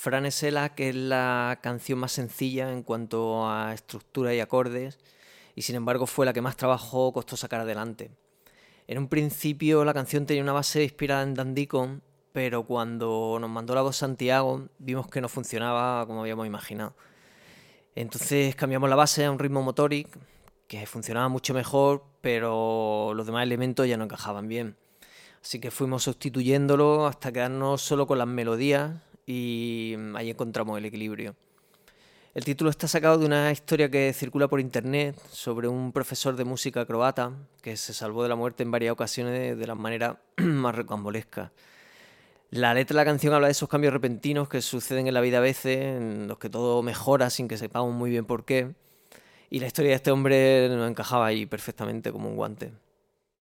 Franesela, que es la canción más sencilla en cuanto a estructura y acordes, y sin embargo fue la que más trabajo costó sacar adelante. En un principio la canción tenía una base inspirada en Dandicon, pero cuando nos mandó la voz Santiago vimos que no funcionaba como habíamos imaginado. Entonces cambiamos la base a un ritmo motoric que funcionaba mucho mejor, pero los demás elementos ya no encajaban bien. Así que fuimos sustituyéndolo hasta quedarnos solo con las melodías y ahí encontramos el equilibrio. El título está sacado de una historia que circula por internet sobre un profesor de música croata que se salvó de la muerte en varias ocasiones de la manera más recambolesca. La letra de la canción habla de esos cambios repentinos que suceden en la vida a veces, en los que todo mejora sin que sepamos muy bien por qué. Y la historia de este hombre nos encajaba ahí perfectamente como un guante.